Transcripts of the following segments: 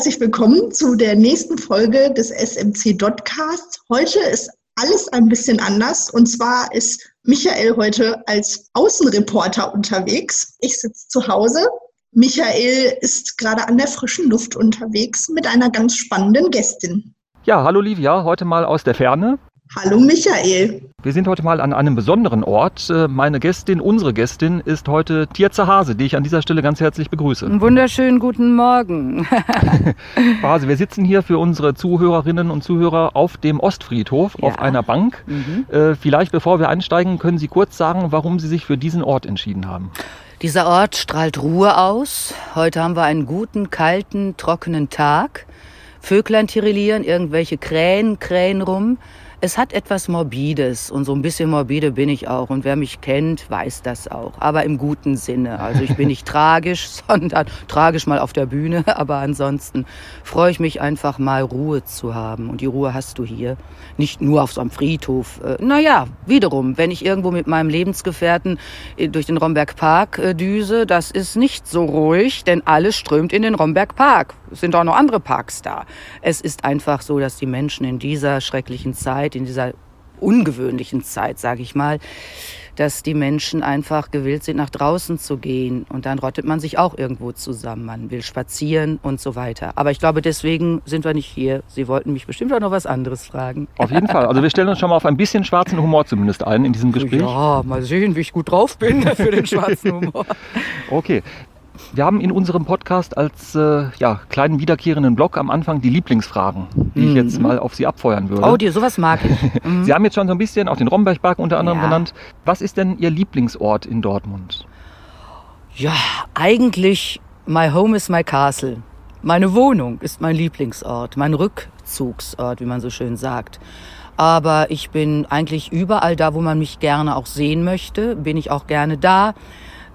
herzlich willkommen zu der nächsten Folge des SMC Dotcast. Heute ist alles ein bisschen anders und zwar ist Michael heute als Außenreporter unterwegs. Ich sitze zu Hause. Michael ist gerade an der frischen Luft unterwegs mit einer ganz spannenden Gästin. Ja, hallo Livia, heute mal aus der Ferne. Hallo Michael. Wir sind heute mal an einem besonderen Ort. Äh, meine Gästin, unsere Gästin, ist heute Tierze Hase, die ich an dieser Stelle ganz herzlich begrüße. Einen wunderschönen guten Morgen. Frau Hase, wir sitzen hier für unsere Zuhörerinnen und Zuhörer auf dem Ostfriedhof ja. auf einer Bank. Mhm. Äh, vielleicht bevor wir einsteigen, können Sie kurz sagen, warum Sie sich für diesen Ort entschieden haben. Dieser Ort strahlt Ruhe aus. Heute haben wir einen guten, kalten, trockenen Tag. Vöglein tirillieren, irgendwelche Krähen krähen rum. Es hat etwas Morbides und so ein bisschen morbide bin ich auch. Und wer mich kennt, weiß das auch. Aber im guten Sinne. Also ich bin nicht tragisch, sondern tragisch mal auf der Bühne. Aber ansonsten freue ich mich einfach mal Ruhe zu haben. Und die Ruhe hast du hier. Nicht nur auf so einem Friedhof. Äh, naja, wiederum, wenn ich irgendwo mit meinem Lebensgefährten äh, durch den Romberg Park äh, düse, das ist nicht so ruhig, denn alles strömt in den Romberg Park. Es sind auch noch andere Parks da. Es ist einfach so, dass die Menschen in dieser schrecklichen Zeit, in dieser ungewöhnlichen Zeit, sage ich mal, dass die Menschen einfach gewillt sind, nach draußen zu gehen. Und dann rottet man sich auch irgendwo zusammen. Man will spazieren und so weiter. Aber ich glaube, deswegen sind wir nicht hier. Sie wollten mich bestimmt auch noch was anderes fragen. Auf jeden Fall. Also wir stellen uns schon mal auf ein bisschen schwarzen Humor zumindest ein in diesem Gespräch. Ja, mal sehen, wie ich gut drauf bin für den schwarzen Humor. Okay. Wir haben in unserem Podcast als äh, ja, kleinen wiederkehrenden Blog am Anfang die Lieblingsfragen, die mhm. ich jetzt mal auf Sie abfeuern würde. Oh, dir, sowas mag ich. Mhm. Sie haben jetzt schon so ein bisschen auch den Rombergpark unter anderem ja. genannt. Was ist denn Ihr Lieblingsort in Dortmund? Ja, eigentlich my home is my castle. Meine Wohnung ist mein Lieblingsort, mein Rückzugsort, wie man so schön sagt. Aber ich bin eigentlich überall da, wo man mich gerne auch sehen möchte, bin ich auch gerne da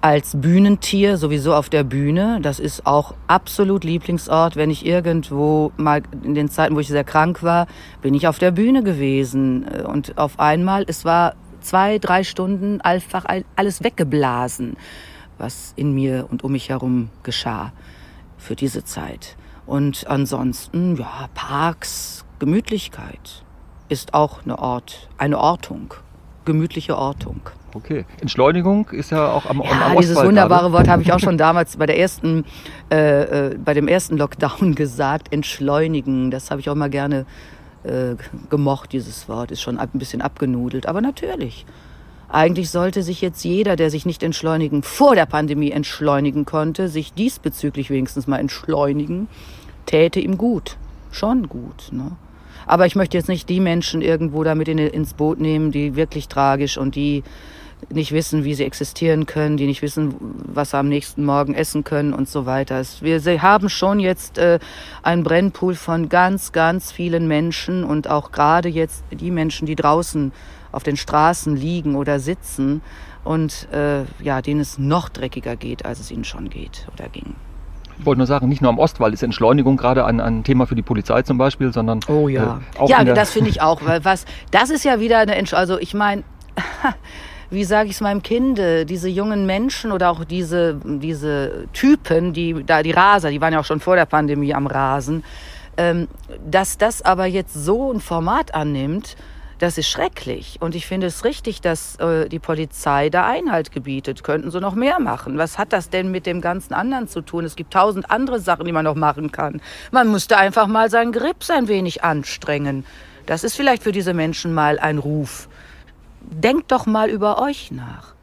als Bühnentier sowieso auf der Bühne. Das ist auch absolut Lieblingsort. Wenn ich irgendwo mal in den Zeiten, wo ich sehr krank war, bin ich auf der Bühne gewesen. Und auf einmal, es war zwei, drei Stunden einfach alles weggeblasen, was in mir und um mich herum geschah für diese Zeit. Und ansonsten, ja, Parks, Gemütlichkeit ist auch eine Ort, eine Ortung, gemütliche Ortung. Okay. Entschleunigung ist ja auch am, ja, am dieses wunderbare Wort habe ich auch schon damals bei der ersten, äh, äh, bei dem ersten Lockdown gesagt. Entschleunigen. Das habe ich auch mal gerne äh, gemocht. Dieses Wort ist schon ein bisschen abgenudelt. Aber natürlich. Eigentlich sollte sich jetzt jeder, der sich nicht entschleunigen, vor der Pandemie entschleunigen konnte, sich diesbezüglich wenigstens mal entschleunigen, täte ihm gut. Schon gut. Ne? Aber ich möchte jetzt nicht die Menschen irgendwo damit in, ins Boot nehmen, die wirklich tragisch und die nicht wissen, wie sie existieren können, die nicht wissen, was sie am nächsten Morgen essen können und so weiter. Wir haben schon jetzt äh, einen Brennpool von ganz, ganz vielen Menschen und auch gerade jetzt die Menschen, die draußen auf den Straßen liegen oder sitzen und äh, ja, denen es noch dreckiger geht, als es ihnen schon geht oder ging. Ich wollte nur sagen, nicht nur am Ostwall ist Entschleunigung gerade ein, ein Thema für die Polizei zum Beispiel, sondern oh ja, äh, auch ja, das finde ich auch, weil was das ist ja wieder eine Entschleunigung. Also ich meine wie sage ich es meinem Kinde, diese jungen Menschen oder auch diese, diese Typen, die da die Raser, die waren ja auch schon vor der Pandemie am Rasen, ähm, dass das aber jetzt so ein Format annimmt, das ist schrecklich. Und ich finde es richtig, dass äh, die Polizei da Einhalt gebietet. Könnten sie noch mehr machen? Was hat das denn mit dem ganzen anderen zu tun? Es gibt tausend andere Sachen, die man noch machen kann. Man müsste einfach mal seinen Grips ein wenig anstrengen. Das ist vielleicht für diese Menschen mal ein Ruf denkt doch mal über euch nach.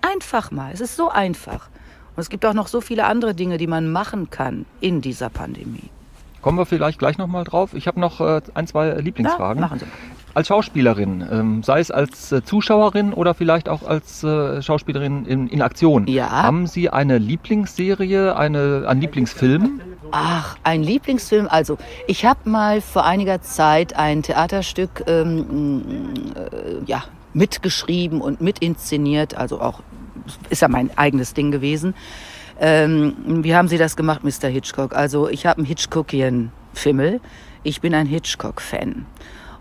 Einfach mal. Es ist so einfach. Und es gibt auch noch so viele andere Dinge, die man machen kann in dieser Pandemie. Kommen wir vielleicht gleich nochmal drauf. Ich habe noch äh, ein, zwei Lieblingsfragen. Ja, machen Sie. Als Schauspielerin, ähm, sei es als äh, Zuschauerin oder vielleicht auch als äh, Schauspielerin in, in, Aktion, ja. haben Sie eine Lieblingsserie, eine, einen Lieblingsfilm? Ach, ein Lieblingsfilm. Also, ich habe mal vor einiger Zeit ein Theaterstück ähm, äh, ja, mitgeschrieben und mitinszeniert, also auch ist ja mein eigenes Ding gewesen. Ähm, wie haben Sie das gemacht, Mr. Hitchcock? Also ich habe einen Hitchcockian Fimmel. Ich bin ein Hitchcock-Fan.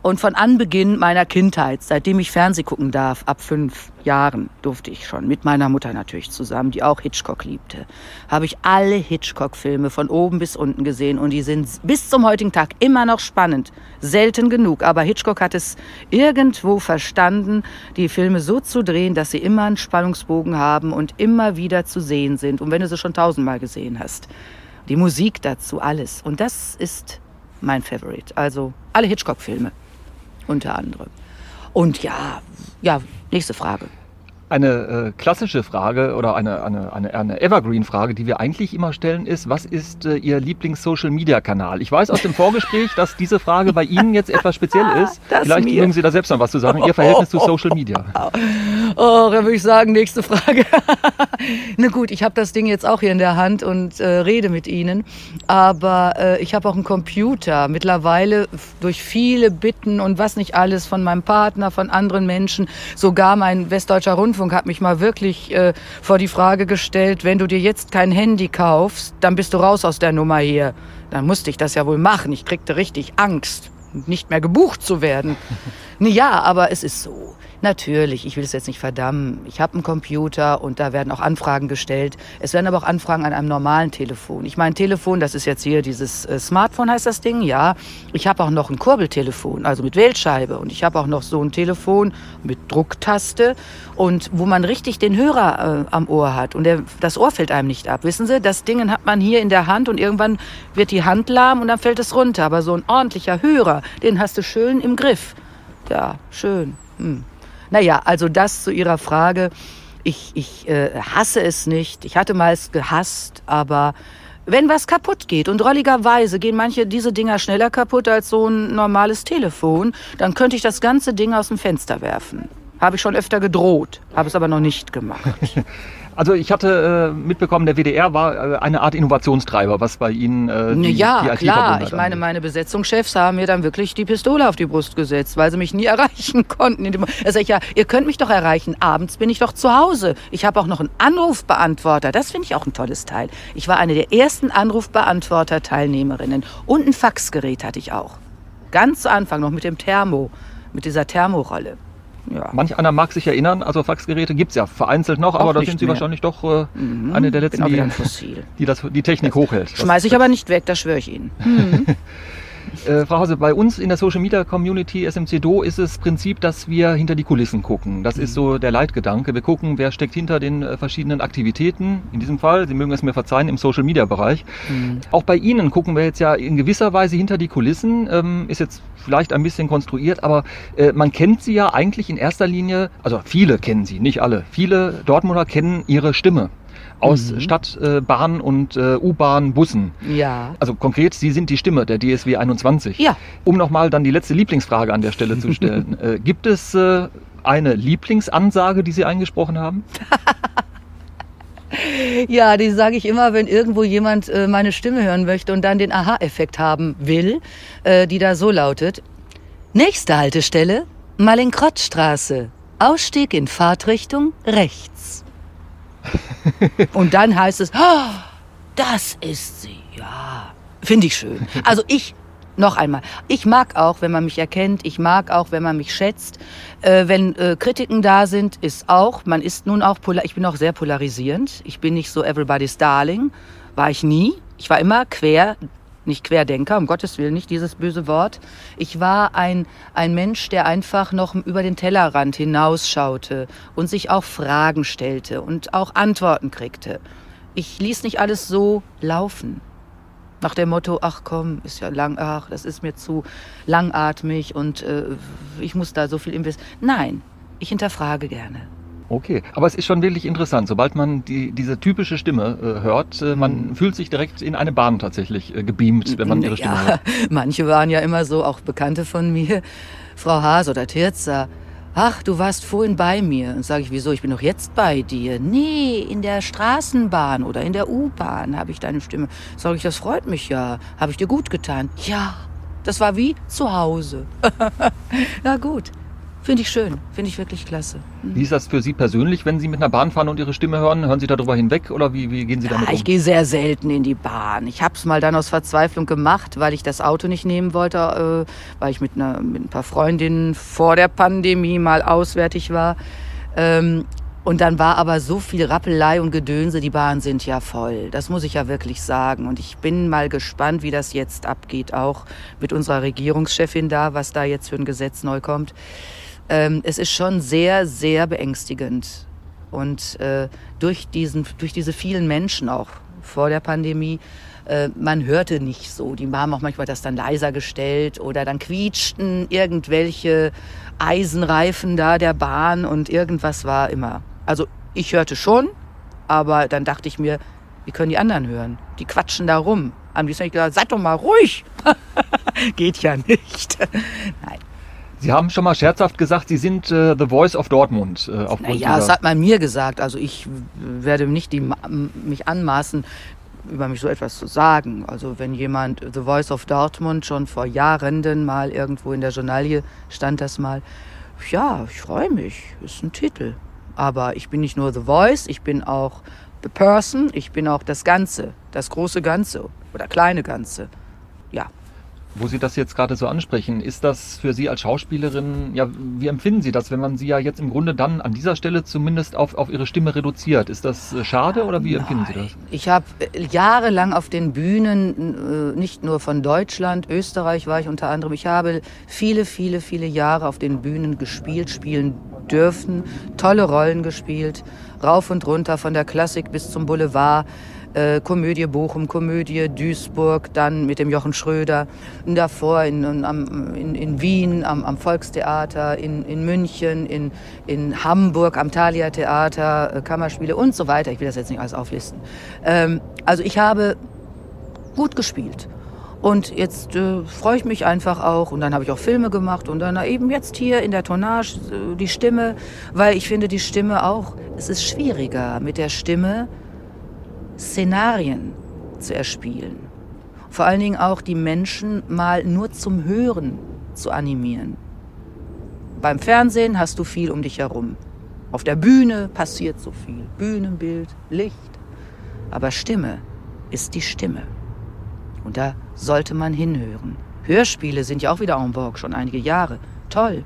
Und von Anbeginn meiner Kindheit, seitdem ich Fernseh gucken darf, ab fünf Jahren durfte ich schon, mit meiner Mutter natürlich zusammen, die auch Hitchcock liebte, habe ich alle Hitchcock-Filme von oben bis unten gesehen und die sind bis zum heutigen Tag immer noch spannend. Selten genug, aber Hitchcock hat es irgendwo verstanden, die Filme so zu drehen, dass sie immer einen Spannungsbogen haben und immer wieder zu sehen sind. Und wenn du sie schon tausendmal gesehen hast. Die Musik dazu, alles. Und das ist mein Favorite. Also alle Hitchcock-Filme unter anderem. Und ja, ja, nächste Frage eine äh, klassische Frage oder eine, eine, eine, eine Evergreen-Frage, die wir eigentlich immer stellen, ist, was ist äh, Ihr Lieblings-Social-Media-Kanal? Ich weiß aus dem Vorgespräch, dass diese Frage bei Ihnen jetzt etwas speziell ist. Das Vielleicht mögen Sie da selbst noch was zu sagen, Ihr Verhältnis zu Social Media. Oh, da würde ich sagen, nächste Frage. Na gut, ich habe das Ding jetzt auch hier in der Hand und äh, rede mit Ihnen, aber äh, ich habe auch einen Computer. Mittlerweile durch viele Bitten und was nicht alles von meinem Partner, von anderen Menschen, sogar mein Westdeutscher Rundfunk hat mich mal wirklich äh, vor die Frage gestellt, wenn du dir jetzt kein Handy kaufst, dann bist du raus aus der Nummer hier. Dann musste ich das ja wohl machen. Ich kriegte richtig Angst, nicht mehr gebucht zu werden. ja, aber es ist so. Natürlich, ich will es jetzt nicht verdammen. Ich habe einen Computer und da werden auch Anfragen gestellt. Es werden aber auch Anfragen an einem normalen Telefon. Ich meine, Telefon, das ist jetzt hier dieses äh, Smartphone heißt das Ding, ja. Ich habe auch noch ein Kurbeltelefon, also mit Wählscheibe. Und ich habe auch noch so ein Telefon mit Drucktaste und wo man richtig den Hörer äh, am Ohr hat. Und der, das Ohr fällt einem nicht ab. Wissen Sie, das Ding hat man hier in der Hand und irgendwann wird die Hand lahm und dann fällt es runter. Aber so ein ordentlicher Hörer, den hast du schön im Griff. Ja, schön. Hm. Naja, also das zu Ihrer Frage. Ich, ich äh, hasse es nicht. Ich hatte mal es gehasst, aber wenn was kaputt geht und rolligerweise gehen manche diese Dinger schneller kaputt als so ein normales Telefon, dann könnte ich das ganze Ding aus dem Fenster werfen. Habe ich schon öfter gedroht, habe es aber noch nicht gemacht. Also ich hatte äh, mitbekommen, der WDR war äh, eine Art Innovationstreiber, was bei Ihnen äh, die, ja, die klar. Ich meine, meine Besetzungschefs haben mir dann wirklich die Pistole auf die Brust gesetzt, weil sie mich nie erreichen konnten. Da sag ich, ja, ihr könnt mich doch erreichen. Abends bin ich doch zu Hause. Ich habe auch noch einen Anrufbeantworter. Das finde ich auch ein tolles Teil. Ich war eine der ersten Anrufbeantworter-Teilnehmerinnen. Und ein Faxgerät hatte ich auch. Ganz zu Anfang noch mit dem Thermo, mit dieser Thermorolle ja. Manch einer mag sich erinnern, also Faxgeräte gibt es ja vereinzelt noch, Auch aber da sind sie mehr. wahrscheinlich doch äh, mhm. eine der letzten, die, die, das, die Technik das hochhält. Schmeiße ich aber nicht weg, das schwöre ich Ihnen. Mhm. Äh, Frau Hause, bei uns in der Social Media Community SMC Do ist es Prinzip, dass wir hinter die Kulissen gucken. Das mhm. ist so der Leitgedanke. Wir gucken, wer steckt hinter den äh, verschiedenen Aktivitäten. In diesem Fall, Sie mögen es mir verzeihen, im Social Media Bereich. Mhm. Auch bei Ihnen gucken wir jetzt ja in gewisser Weise hinter die Kulissen. Ähm, ist jetzt vielleicht ein bisschen konstruiert, aber äh, man kennt Sie ja eigentlich in erster Linie, also viele kennen Sie, nicht alle. Viele Dortmunder kennen Ihre Stimme aus mhm. Stadtbahn äh, und äh, U-Bahn, Bussen. Ja. Also konkret, Sie sind die Stimme der DSW 21. Ja. Um nochmal dann die letzte Lieblingsfrage an der Stelle zu stellen. äh, gibt es äh, eine Lieblingsansage, die Sie eingesprochen haben? ja, die sage ich immer, wenn irgendwo jemand äh, meine Stimme hören möchte und dann den Aha-Effekt haben will, äh, die da so lautet. Nächste Haltestelle, Malinkrottstraße. Ausstieg in Fahrtrichtung rechts. Und dann heißt es, oh, das ist sie. Ja, finde ich schön. Also ich, noch einmal, ich mag auch, wenn man mich erkennt, ich mag auch, wenn man mich schätzt. Äh, wenn äh, Kritiken da sind, ist auch, man ist nun auch, polar, ich bin auch sehr polarisierend. Ich bin nicht so everybody's darling, war ich nie. Ich war immer quer nicht Querdenker, um Gottes Willen, nicht dieses böse Wort. Ich war ein, ein Mensch, der einfach noch über den Tellerrand hinausschaute und sich auch Fragen stellte und auch Antworten kriegte. Ich ließ nicht alles so laufen. Nach dem Motto, ach komm, ist ja lang, ach, das ist mir zu langatmig und äh, ich muss da so viel investieren. Nein, ich hinterfrage gerne. Okay, aber es ist schon wirklich interessant. Sobald man die, diese typische Stimme äh, hört, äh, man mhm. fühlt sich direkt in eine Bahn tatsächlich äh, gebeamt, wenn man ihre Stimme ja, hört. Manche waren ja immer so, auch Bekannte von mir, Frau Haas oder Tirza. Ach, du warst vorhin bei mir. Und sage ich, wieso? Ich bin doch jetzt bei dir. Nee, in der Straßenbahn oder in der U-Bahn habe ich deine Stimme. Sag ich, das freut mich ja. Habe ich dir gut getan? Ja, das war wie zu Hause. Na gut. Finde ich schön, finde ich wirklich klasse. Mhm. Wie ist das für Sie persönlich, wenn Sie mit einer Bahn fahren und Ihre Stimme hören? Hören Sie darüber hinweg oder wie, wie gehen Sie damit ja, um? Ich gehe sehr selten in die Bahn. Ich habe es mal dann aus Verzweiflung gemacht, weil ich das Auto nicht nehmen wollte, äh, weil ich mit, einer, mit ein paar Freundinnen vor der Pandemie mal auswärtig war. Ähm, und dann war aber so viel Rappelei und Gedönse, die Bahnen sind ja voll. Das muss ich ja wirklich sagen. Und ich bin mal gespannt, wie das jetzt abgeht, auch mit unserer Regierungschefin da, was da jetzt für ein Gesetz neu kommt. Ähm, es ist schon sehr, sehr beängstigend. Und äh, durch, diesen, durch diese vielen Menschen auch vor der Pandemie, äh, man hörte nicht so. Die haben auch manchmal das dann leiser gestellt oder dann quietschten irgendwelche Eisenreifen da der Bahn und irgendwas war immer also ich hörte schon, aber dann dachte ich mir, wie können die anderen hören? Die quatschen da rum. Am liebsten habe ich gesagt, seid doch mal ruhig. Geht ja nicht. Nein. Sie haben schon mal scherzhaft gesagt, Sie sind äh, The Voice of Dortmund. Äh, ja, das hat man mir gesagt. Also ich werde nicht die, mich anmaßen, über mich so etwas zu sagen. Also wenn jemand The Voice of Dortmund schon vor Jahren mal irgendwo in der Journalie stand das mal. Ja, ich freue mich. Ist ein Titel. Aber ich bin nicht nur The Voice, ich bin auch The Person, ich bin auch das Ganze, das große Ganze oder kleine Ganze. Ja. Wo Sie das jetzt gerade so ansprechen, ist das für Sie als Schauspielerin, ja, wie empfinden Sie das, wenn man Sie ja jetzt im Grunde dann an dieser Stelle zumindest auf, auf Ihre Stimme reduziert? Ist das äh, schade oder wie empfinden Sie das? Ich habe äh, jahrelang auf den Bühnen, äh, nicht nur von Deutschland, Österreich war ich unter anderem, ich habe viele, viele, viele Jahre auf den Bühnen gespielt, spielen dürfen, tolle Rollen gespielt, rauf und runter von der Klassik bis zum Boulevard. Äh, Komödie Bochum, Komödie Duisburg, dann mit dem Jochen Schröder, davor in, in, in Wien am, am, Volkstheater, in, in München, in, in Hamburg am Thalia Theater, äh, Kammerspiele und so weiter. Ich will das jetzt nicht alles auflisten. Ähm, also ich habe gut gespielt. Und jetzt äh, freue ich mich einfach auch. Und dann habe ich auch Filme gemacht und dann eben jetzt hier in der Tonnage äh, die Stimme, weil ich finde die Stimme auch, es ist schwieriger mit der Stimme Szenarien zu erspielen. Vor allen Dingen auch die Menschen mal nur zum Hören zu animieren. Beim Fernsehen hast du viel um dich herum. Auf der Bühne passiert so viel. Bühnenbild, Licht. Aber Stimme ist die Stimme. Und da sollte man hinhören. Hörspiele sind ja auch wieder en vogue, schon einige Jahre. Toll.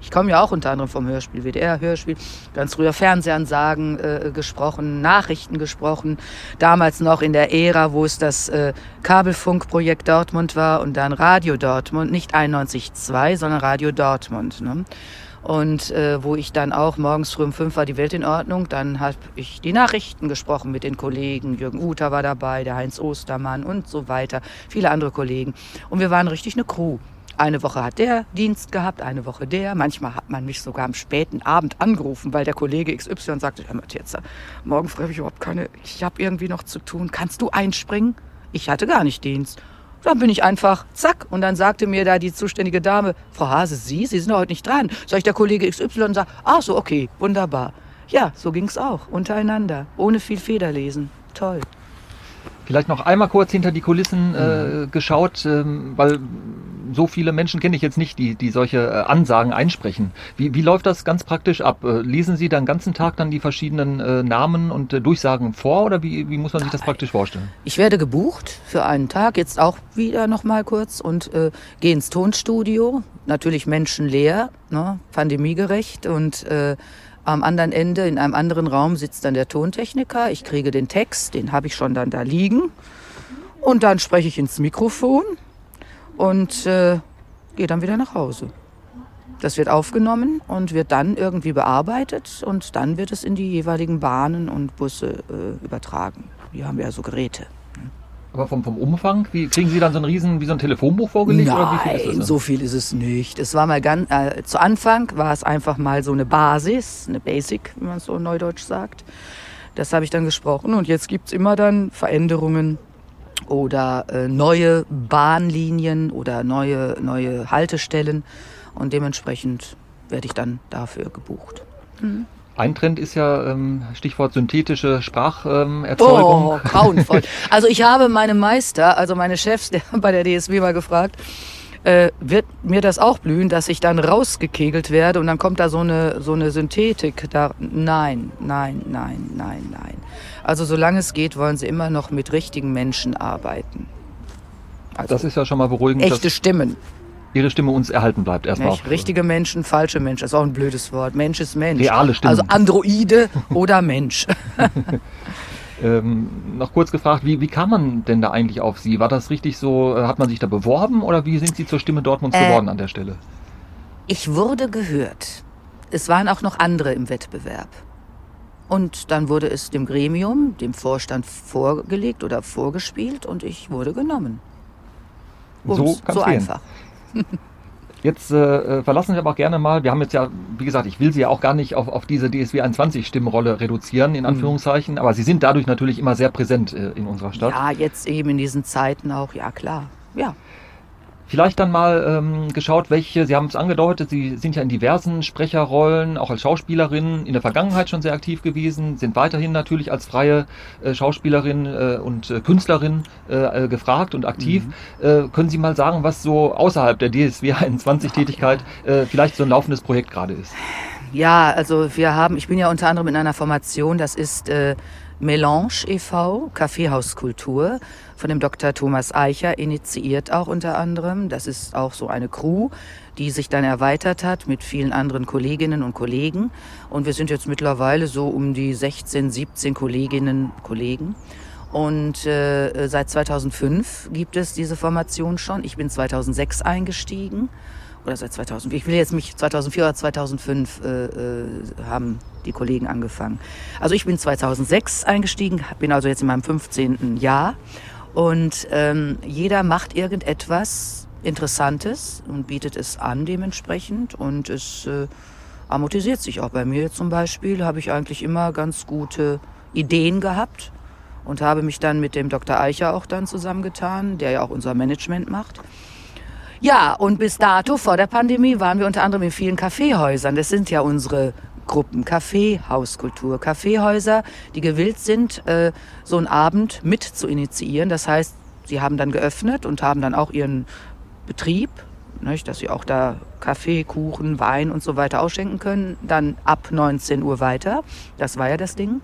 Ich komme ja auch unter anderem vom Hörspiel, WDR-Hörspiel, ganz früher Fernsehansagen äh, gesprochen, Nachrichten gesprochen, damals noch in der Ära, wo es das äh, Kabelfunkprojekt Dortmund war und dann Radio Dortmund, nicht 91.2, sondern Radio Dortmund. Ne? Und äh, wo ich dann auch morgens früh um fünf war die Welt in Ordnung. Dann habe ich die Nachrichten gesprochen mit den Kollegen. Jürgen Uter war dabei, der Heinz Ostermann und so weiter. Viele andere Kollegen. Und wir waren richtig eine Crew. Eine Woche hat der Dienst gehabt, eine Woche der. Manchmal hat man mich sogar am späten Abend angerufen, weil der Kollege XY sagte, mal jetzt, morgen früh habe ich überhaupt keine, ich habe irgendwie noch zu tun. Kannst du einspringen? Ich hatte gar nicht Dienst. Dann bin ich einfach, zack, und dann sagte mir da die zuständige Dame, Frau Hase, Sie, Sie sind heute nicht dran. Sag ich der Kollege XY und sag, ach so, okay, wunderbar. Ja, so ging's auch, untereinander, ohne viel Federlesen. Toll. Vielleicht noch einmal kurz hinter die Kulissen äh, mhm. geschaut, ähm, weil so viele Menschen kenne ich jetzt nicht, die, die solche äh, Ansagen einsprechen. Wie, wie läuft das ganz praktisch ab? Äh, lesen Sie dann ganzen Tag dann die verschiedenen äh, Namen und äh, Durchsagen vor oder wie, wie muss man sich das praktisch vorstellen? Ich werde gebucht für einen Tag, jetzt auch wieder noch mal kurz und äh, gehe ins Tonstudio. Natürlich menschenleer, ne, pandemiegerecht und äh, am anderen Ende, in einem anderen Raum, sitzt dann der Tontechniker. Ich kriege den Text, den habe ich schon dann da liegen. Und dann spreche ich ins Mikrofon und äh, gehe dann wieder nach Hause. Das wird aufgenommen und wird dann irgendwie bearbeitet und dann wird es in die jeweiligen Bahnen und Busse äh, übertragen. Hier haben wir ja so Geräte. Aber vom, vom Umfang, wie kriegen Sie dann so ein riesen, wie so ein Telefonbuch vorgelegt? Nein, oder wie viel ist das so viel ist es nicht. Es war mal ganz, äh, zu Anfang war es einfach mal so eine Basis, eine Basic, wie man so neudeutsch sagt. Das habe ich dann gesprochen und jetzt gibt es immer dann Veränderungen oder äh, neue Bahnlinien oder neue, neue Haltestellen und dementsprechend werde ich dann dafür gebucht. Mhm. Ein Trend ist ja ähm, Stichwort synthetische Spracherzeugung. oh, grauenvoll. Also ich habe meine Meister, also meine Chefs der, bei der DSW mal gefragt, äh, wird mir das auch blühen, dass ich dann rausgekegelt werde und dann kommt da so eine, so eine Synthetik. Da, nein, nein, nein, nein, nein. Also solange es geht, wollen sie immer noch mit richtigen Menschen arbeiten. Also das ist ja schon mal beruhigend. Echte Stimmen. Ihre Stimme uns erhalten bleibt erstmal. Nicht? Richtige Menschen, falsche Menschen. Das ist auch ein blödes Wort. Mensch ist Mensch. Reale Stimmen. Also Androide oder Mensch. Ähm, noch kurz gefragt, wie, wie kam man denn da eigentlich auf Sie? War das richtig so, äh, hat man sich da beworben oder wie sind Sie zur Stimme Dortmunds äh, geworden an der Stelle? Ich wurde gehört. Es waren auch noch andere im Wettbewerb. Und dann wurde es dem Gremium, dem Vorstand vorgelegt oder vorgespielt und ich wurde genommen. Ums, so, so einfach. Jetzt äh, verlassen Sie aber auch gerne mal, wir haben jetzt ja, wie gesagt, ich will Sie ja auch gar nicht auf, auf diese DSW 21-Stimmrolle reduzieren, in mhm. Anführungszeichen, mhm. aber Sie sind dadurch natürlich immer sehr präsent äh, in unserer Stadt. Ja, jetzt eben in diesen Zeiten auch, ja klar. Ja. Vielleicht dann mal ähm, geschaut, welche, Sie haben es angedeutet, Sie sind ja in diversen Sprecherrollen, auch als Schauspielerin in der Vergangenheit schon sehr aktiv gewesen, sind weiterhin natürlich als freie äh, Schauspielerin äh, und äh, Künstlerin äh, äh, gefragt und aktiv. Mhm. Äh, können Sie mal sagen, was so außerhalb der DSW 21-Tätigkeit vielleicht so ein laufendes Projekt gerade ist? Ja, also wir haben, ich bin ja unter anderem in einer Formation, das ist Melange e.V., Kaffeehauskultur, von dem Dr. Thomas Eicher initiiert auch unter anderem. Das ist auch so eine Crew, die sich dann erweitert hat mit vielen anderen Kolleginnen und Kollegen. Und wir sind jetzt mittlerweile so um die 16, 17 Kolleginnen und Kollegen. Und äh, seit 2005 gibt es diese Formation schon. Ich bin 2006 eingestiegen oder seit 2000, ich will jetzt mich 2004 oder 2005 äh, äh, haben die Kollegen angefangen. Also ich bin 2006 eingestiegen, bin also jetzt in meinem 15. Jahr und ähm, jeder macht irgendetwas Interessantes und bietet es an dementsprechend und es äh, amortisiert sich auch bei mir zum Beispiel, habe ich eigentlich immer ganz gute Ideen gehabt und habe mich dann mit dem Dr. Eicher auch dann zusammengetan, der ja auch unser Management macht. Ja, und bis dato, vor der Pandemie, waren wir unter anderem in vielen Kaffeehäusern. Das sind ja unsere Gruppen, Kaffeehauskultur, Kaffeehäuser, die gewillt sind, äh, so einen Abend mit zu initiieren. Das heißt, sie haben dann geöffnet und haben dann auch ihren Betrieb, nicht, dass sie auch da Kaffee, Kuchen, Wein und so weiter ausschenken können, dann ab 19 Uhr weiter. Das war ja das Ding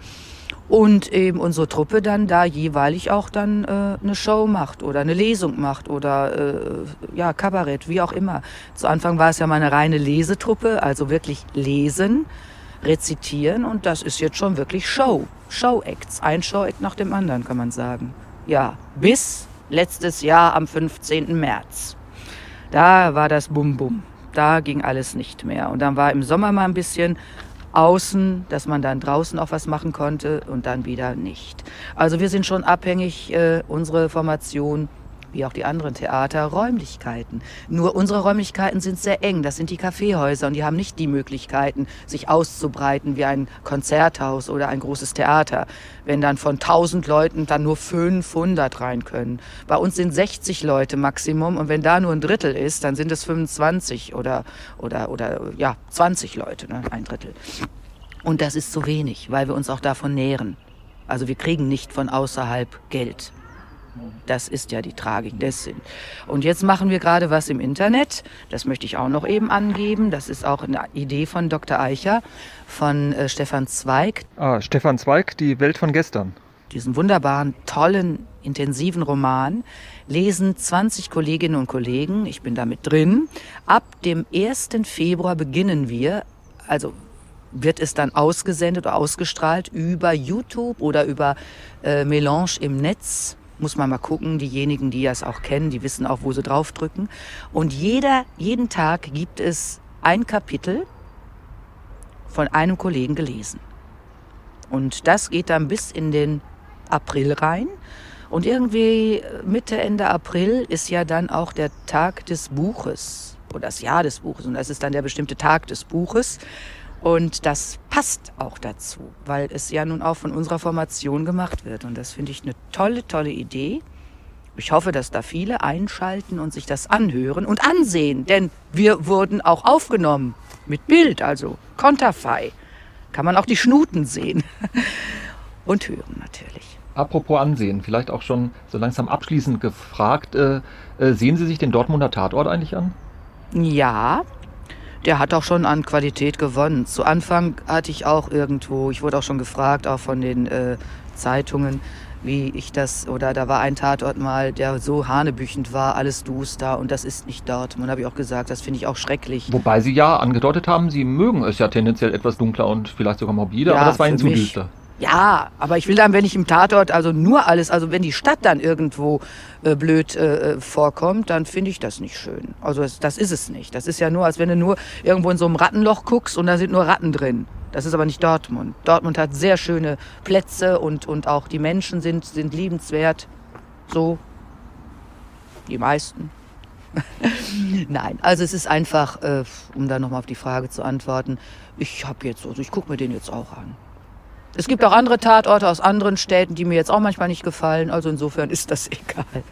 und eben unsere Truppe dann da jeweilig auch dann äh, eine Show macht oder eine Lesung macht oder äh, ja Kabarett, wie auch immer. Zu Anfang war es ja mal eine reine Lesetruppe, also wirklich lesen, rezitieren und das ist jetzt schon wirklich Show, Show-Acts, ein Show-Act nach dem anderen kann man sagen. Ja, bis letztes Jahr am 15. März. Da war das Bum Bum. Da ging alles nicht mehr. Und dann war im Sommer mal ein bisschen außen, dass man dann draußen auch was machen konnte und dann wieder nicht. Also wir sind schon abhängig, äh, unsere Formation wie auch die anderen Theater, Räumlichkeiten. Nur unsere Räumlichkeiten sind sehr eng. Das sind die Kaffeehäuser und die haben nicht die Möglichkeiten, sich auszubreiten wie ein Konzerthaus oder ein großes Theater. Wenn dann von 1000 Leuten dann nur 500 rein können. Bei uns sind 60 Leute Maximum und wenn da nur ein Drittel ist, dann sind es 25 oder, oder, oder ja, 20 Leute, ne? ein Drittel. Und das ist zu wenig, weil wir uns auch davon nähren. Also wir kriegen nicht von außerhalb Geld. Das ist ja die Tragik dessen. Und jetzt machen wir gerade was im Internet. Das möchte ich auch noch eben angeben. Das ist auch eine Idee von Dr. Eicher, von äh, Stefan Zweig. Ah, Stefan Zweig, die Welt von gestern. Diesen wunderbaren, tollen, intensiven Roman lesen 20 Kolleginnen und Kollegen. Ich bin damit drin. Ab dem 1. Februar beginnen wir, also wird es dann ausgesendet oder ausgestrahlt über YouTube oder über äh, Melange im Netz muss man mal gucken. Diejenigen, die das auch kennen, die wissen auch, wo sie draufdrücken. Und jeder, jeden Tag gibt es ein Kapitel von einem Kollegen gelesen. Und das geht dann bis in den April rein. Und irgendwie Mitte, Ende April ist ja dann auch der Tag des Buches oder das Jahr des Buches. Und das ist dann der bestimmte Tag des Buches. Und das passt auch dazu, weil es ja nun auch von unserer Formation gemacht wird. Und das finde ich eine tolle, tolle Idee. Ich hoffe, dass da viele einschalten und sich das anhören und ansehen, denn wir wurden auch aufgenommen mit Bild, also konterfei. Kann man auch die Schnuten sehen. und hören natürlich. Apropos Ansehen, vielleicht auch schon so langsam abschließend gefragt, äh, äh, sehen Sie sich den Dortmunder Tatort eigentlich an? Ja, der hat auch schon an Qualität gewonnen. Zu Anfang hatte ich auch irgendwo, ich wurde auch schon gefragt, auch von den äh, Zeitungen, wie ich das, oder da war ein Tatort mal, der so hanebüchend war, alles duster und das ist nicht Dortmund, habe ich auch gesagt, das finde ich auch schrecklich. Wobei Sie ja angedeutet haben, Sie mögen es ja tendenziell etwas dunkler und vielleicht sogar morbider, ja, aber das war Ihnen zu düster. Ja, aber ich will dann, wenn ich im Tatort also nur alles, also wenn die Stadt dann irgendwo äh, blöd äh, vorkommt, dann finde ich das nicht schön. Also das, das, ist es nicht. Das ist ja nur, als wenn du nur irgendwo in so einem Rattenloch guckst und da sind nur Ratten drin. Das ist aber nicht Dortmund. Dortmund hat sehr schöne Plätze und, und auch die Menschen sind, sind liebenswert. So. Die meisten. Nein, also es ist einfach, äh, um da nochmal auf die Frage zu antworten, ich habe jetzt, also ich gucke mir den jetzt auch an. Es gibt auch andere Tatorte aus anderen Städten, die mir jetzt auch manchmal nicht gefallen. Also insofern ist das egal.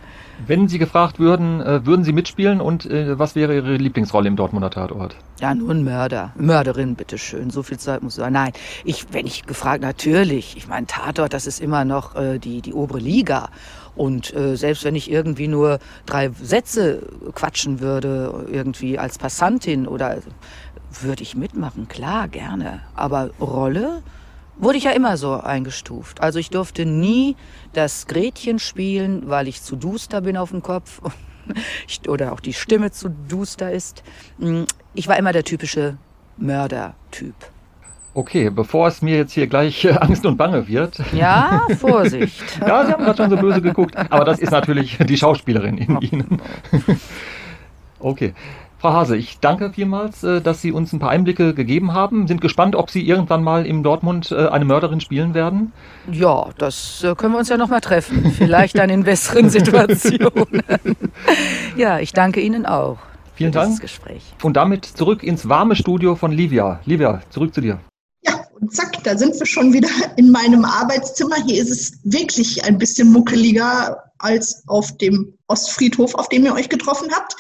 Wenn Sie gefragt würden, äh, würden Sie mitspielen und äh, was wäre Ihre Lieblingsrolle im Dortmunder Tatort? Ja, nur ein Mörder. Mörderin, bitteschön. So viel Zeit muss sein. Nein, ich, wenn ich gefragt, natürlich. Ich meine, Tatort, das ist immer noch äh, die, die obere Liga. Und äh, selbst wenn ich irgendwie nur drei Sätze quatschen würde, irgendwie als Passantin oder würde ich mitmachen, klar, gerne. Aber Rolle? Wurde ich ja immer so eingestuft. Also ich durfte nie das Gretchen spielen, weil ich zu duster bin auf dem Kopf oder auch die Stimme zu duster ist. Mm, ich war immer der typische Mördertyp. Okay, bevor es mir jetzt hier gleich äh, Angst und Bange wird. Ja, Vorsicht. ja, Sie haben gerade schon so böse geguckt, aber das ist natürlich die Schauspielerin in Ihnen. okay. Frau Hase, ich danke vielmals, äh, dass Sie uns ein paar Einblicke gegeben haben. Sind gespannt, ob Sie irgendwann mal im Dortmund äh, eine Mörderin spielen werden. Ja, das äh, können wir uns ja noch mal treffen. Vielleicht dann in besseren Situationen. ja, ich danke Ihnen auch. Vielen Dank. Gespräch. Und damit zurück ins warme Studio von Livia. Livia, zurück zu dir. Ja, und zack, da sind wir schon wieder in meinem Arbeitszimmer. Hier ist es wirklich ein bisschen muckeliger als auf dem Ostfriedhof, auf dem ihr euch getroffen habt.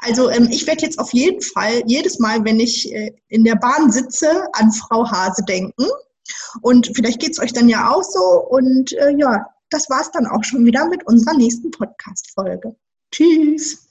Also ähm, ich werde jetzt auf jeden Fall jedes Mal, wenn ich äh, in der Bahn sitze, an Frau Hase denken. Und vielleicht geht es euch dann ja auch so. Und äh, ja, das war es dann auch schon wieder mit unserer nächsten Podcast-Folge. Tschüss.